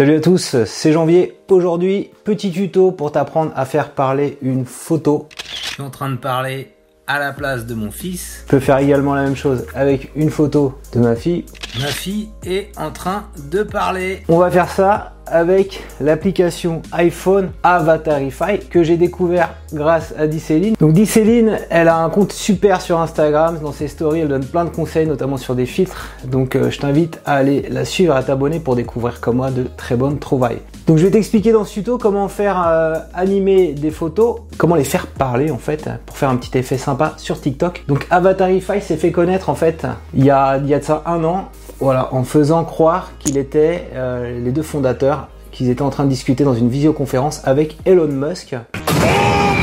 Salut à tous, c'est Janvier. Aujourd'hui, petit tuto pour t'apprendre à faire parler une photo. Je suis en train de parler à la place de mon fils. Je peux faire également la même chose avec une photo de ma fille. Ma fille est en train de parler. On va faire ça avec l'application iPhone Avatarify que j'ai découvert grâce à Dicéline. Donc Dicéline, elle a un compte super sur Instagram. Dans ses stories, elle donne plein de conseils, notamment sur des filtres. Donc euh, je t'invite à aller la suivre à t'abonner pour découvrir comme moi de très bonnes trouvailles. Donc je vais t'expliquer dans ce tuto comment faire euh, animer des photos, comment les faire parler en fait, pour faire un petit effet sympa sur TikTok. Donc Avatarify s'est fait connaître en fait il y a, il y a de ça un an voilà, en faisant croire qu'il était euh, les deux fondateurs, qu'ils étaient en train de discuter dans une visioconférence avec Elon Musk. Oh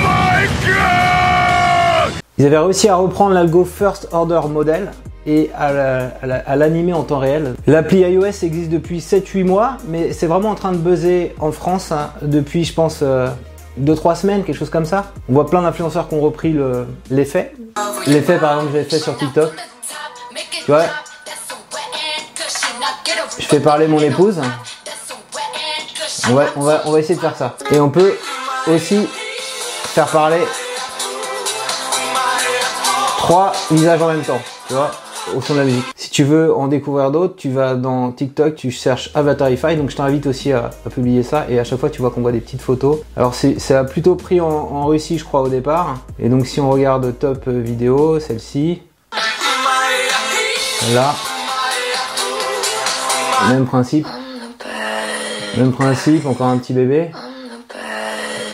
my God Ils avaient réussi à reprendre l'algo First Order Model et à l'animer en temps réel. L'appli iOS existe depuis 7-8 mois, mais c'est vraiment en train de buzzer en France hein, depuis, je pense, 2-3 euh, semaines, quelque chose comme ça. On voit plein d'influenceurs qui ont repris l'effet. L'effet, par exemple, que j'avais fait sur TikTok. Tu vois, je fais parler mon épouse. On va, on, va, on va essayer de faire ça. Et on peut aussi faire parler trois visages en même temps, tu vois, au son de la musique. Si tu veux en découvrir d'autres, tu vas dans TikTok, tu cherches Avatarify, donc je t'invite aussi à, publier ça, et à chaque fois tu vois qu'on voit des petites photos. Alors ça a plutôt pris en, en, Russie, je crois, au départ, et donc si on regarde top vidéo, celle-ci, là, même principe. Même principe, encore un petit bébé.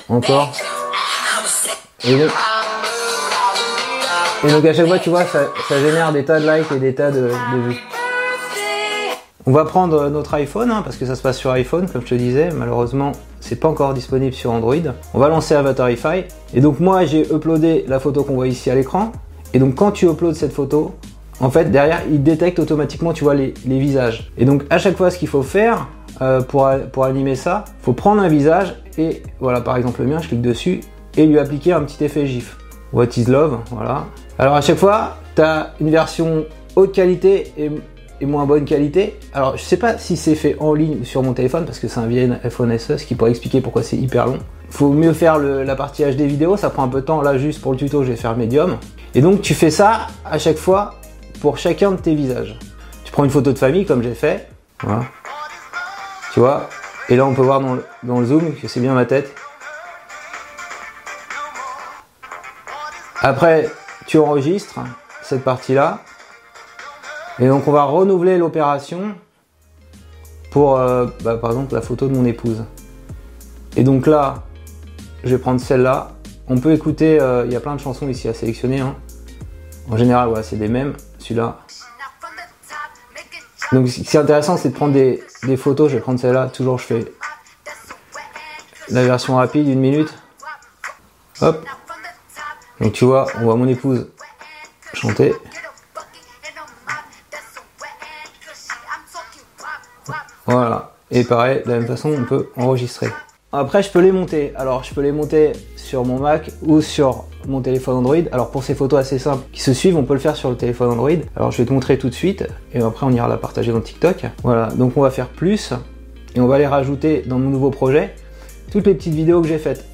Encore. Et donc, à chaque fois, tu vois, ça, génère des tas de likes et des tas de, vues. On va prendre notre iPhone, hein, parce que ça se passe sur iPhone, comme je te disais. Malheureusement, c'est pas encore disponible sur Android. On va lancer Avatarify. Et donc moi, j'ai uploadé la photo qu'on voit ici à l'écran. Et donc quand tu uploads cette photo, en fait, derrière, il détecte automatiquement, tu vois, les, visages. Et donc, à chaque fois, ce qu'il faut faire euh, pour, animer ça, faut prendre un visage et, voilà, par exemple le mien, je clique dessus et lui appliquer un petit effet GIF. What is love, voilà. Alors, à chaque fois, tu as une version haute qualité et, moins bonne qualité. Alors, je sais pas si c'est fait en ligne sur mon téléphone parce que c'est un vieil iPhone SE, ce qui pourrait expliquer pourquoi c'est hyper long. Faut mieux faire la partie HD vidéo, ça prend un peu de temps. Là, juste pour le tuto, je vais faire médium. Et donc, tu fais ça à chaque fois pour chacun de tes visages. Tu prends une photo de famille comme j'ai fait. Voilà. Tu vois Et là on peut voir dans le, zoom que c'est bien ma tête. Après, tu enregistres cette partie-là. Et donc on va renouveler l'opération pour euh, bah, par exemple la photo de mon épouse. Et donc là, je vais prendre celle-là. On peut écouter, euh, il y a plein de chansons ici à sélectionner. Hein. En général, ouais, c'est des mêmes celui-là. Donc ce qui est intéressant, c'est de prendre des, photos. Je vais prendre celle-là. Toujours, je fais la version rapide, une minute. Hop. Donc tu vois, on voit mon épouse chanter. Voilà. Et pareil, de la même façon, on peut enregistrer. Après, je peux les monter. Alors, je peux les monter sur mon Mac ou sur mon téléphone Android. Alors, pour ces photos assez simples qui se suivent, on peut le faire sur le téléphone Android. Alors, je vais te montrer tout de suite et après, on ira la partager dans TikTok. Voilà, donc on va faire plus et on va les rajouter dans mon nouveau projet. Toutes les petites vidéos que j'ai faites.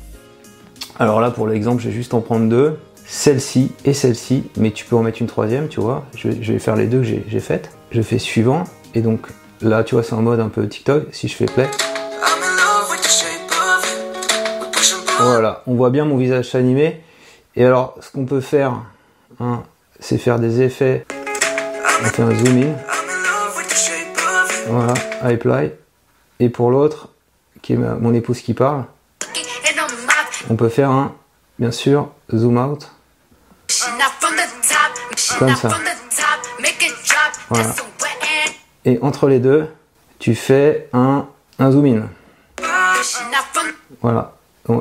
Alors là, pour l'exemple, je vais juste en prendre deux. Celle-ci et celle-ci, mais tu peux en mettre une troisième, tu vois. Je, vais faire les deux que j'ai faites. Je fais suivant et donc là, tu vois, c'est en mode un peu TikTok. Si je fais play. Voilà, on voit bien mon visage s'animer. Et alors, ce qu'on peut faire, hein, c'est faire des effets. On fait un zoom in. Voilà, apply. Et pour l'autre, qui est mon épouse qui parle, on peut faire un, bien sûr, zoom out. Comme ça. Voilà. Et entre les deux, tu fais un, un zoom in. Voilà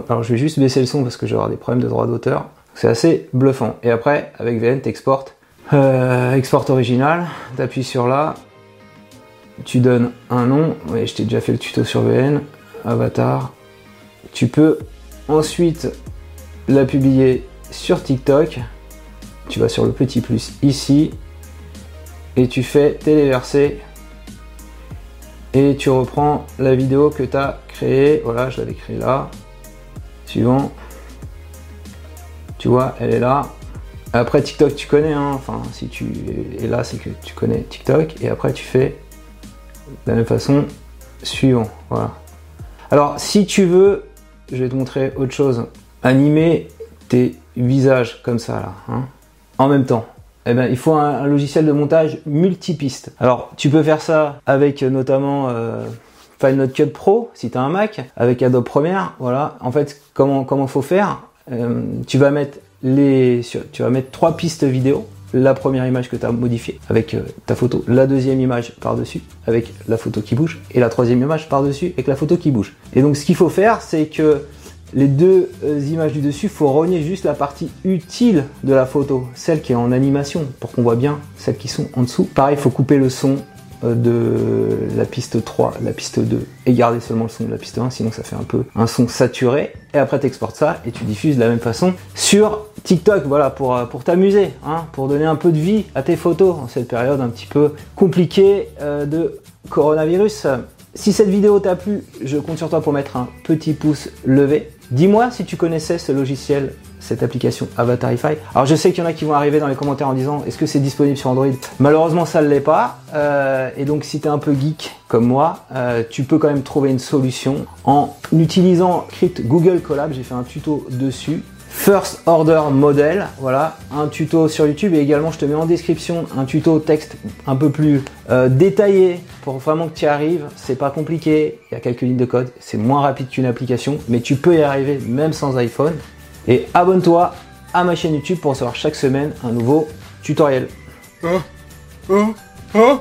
alors je vais juste baisser le son parce que je vais avoir des problèmes de droit d'auteur. C'est assez bluffant. Et après, avec VN, tu exportes. Euh, export original, tu appuies sur là, tu donnes un nom. Oui, je t'ai déjà fait le tuto sur VN. Avatar. Tu peux ensuite la publier sur TikTok. Tu vas sur le petit plus ici et tu fais téléverser et tu reprends la vidéo que tu as créée. Voilà, je l'avais créée là. Suivant. Tu vois, elle est là. Après TikTok, tu connais, hein. enfin si tu es là, c'est que tu connais TikTok. Et après, tu fais de la même façon, suivant. Voilà. Alors, si tu veux, je vais te montrer autre chose. Animer tes visages comme ça là, hein, en même temps. Eh ben, il faut un, logiciel de montage multipiste. Alors, tu peux faire ça avec euh, notamment euh, Final Cut Pro si tu as un Mac, avec Adobe Premiere. Voilà. En fait, comment comment faut faire euh, Tu vas mettre trois pistes vidéo la première image que tu as modifiée avec euh, ta photo, la deuxième image par-dessus avec la photo qui bouge et la troisième image par-dessus avec la photo qui bouge. Et donc ce qu'il faut faire, c'est que les deux euh, images du dessus, il faut rogner juste la partie utile de la photo, celle qui est en animation, pour qu'on voit bien celles qui sont en dessous. Pareil, il faut couper le son de la piste 3, la piste 2 et garder seulement le son de la piste 1, sinon ça fait un peu un son saturé. Et après tu exportes ça et tu diffuses de la même façon sur TikTok, voilà, pour, euh, pour t'amuser, hein, pour donner un peu de vie à tes photos en cette période un petit peu compliquée euh, de coronavirus. Si cette vidéo t'a plu, je compte sur toi pour mettre un petit pouce levé. Dis-moi si tu connaissais ce logiciel cette application Avatarify. Alors je sais qu'il y en a qui vont arriver dans les commentaires en disant est-ce que c'est disponible sur Android? Malheureusement ça ne l'est pas. Euh, et donc si tu un peu geek comme moi, euh, tu peux quand même trouver une solution en utilisant Crypt Google Collab. J'ai fait un tuto dessus. First Order Model, voilà, un tuto sur YouTube et également je te mets en description un tuto texte un peu plus euh, détaillé pour vraiment que tu y arrives. C'est pas compliqué, il y a quelques lignes de code, c'est moins rapide qu'une application, mais tu peux y arriver même sans iPhone. Et abonne-toi à ma chaîne YouTube pour recevoir chaque semaine un nouveau tutoriel. Hein hein hein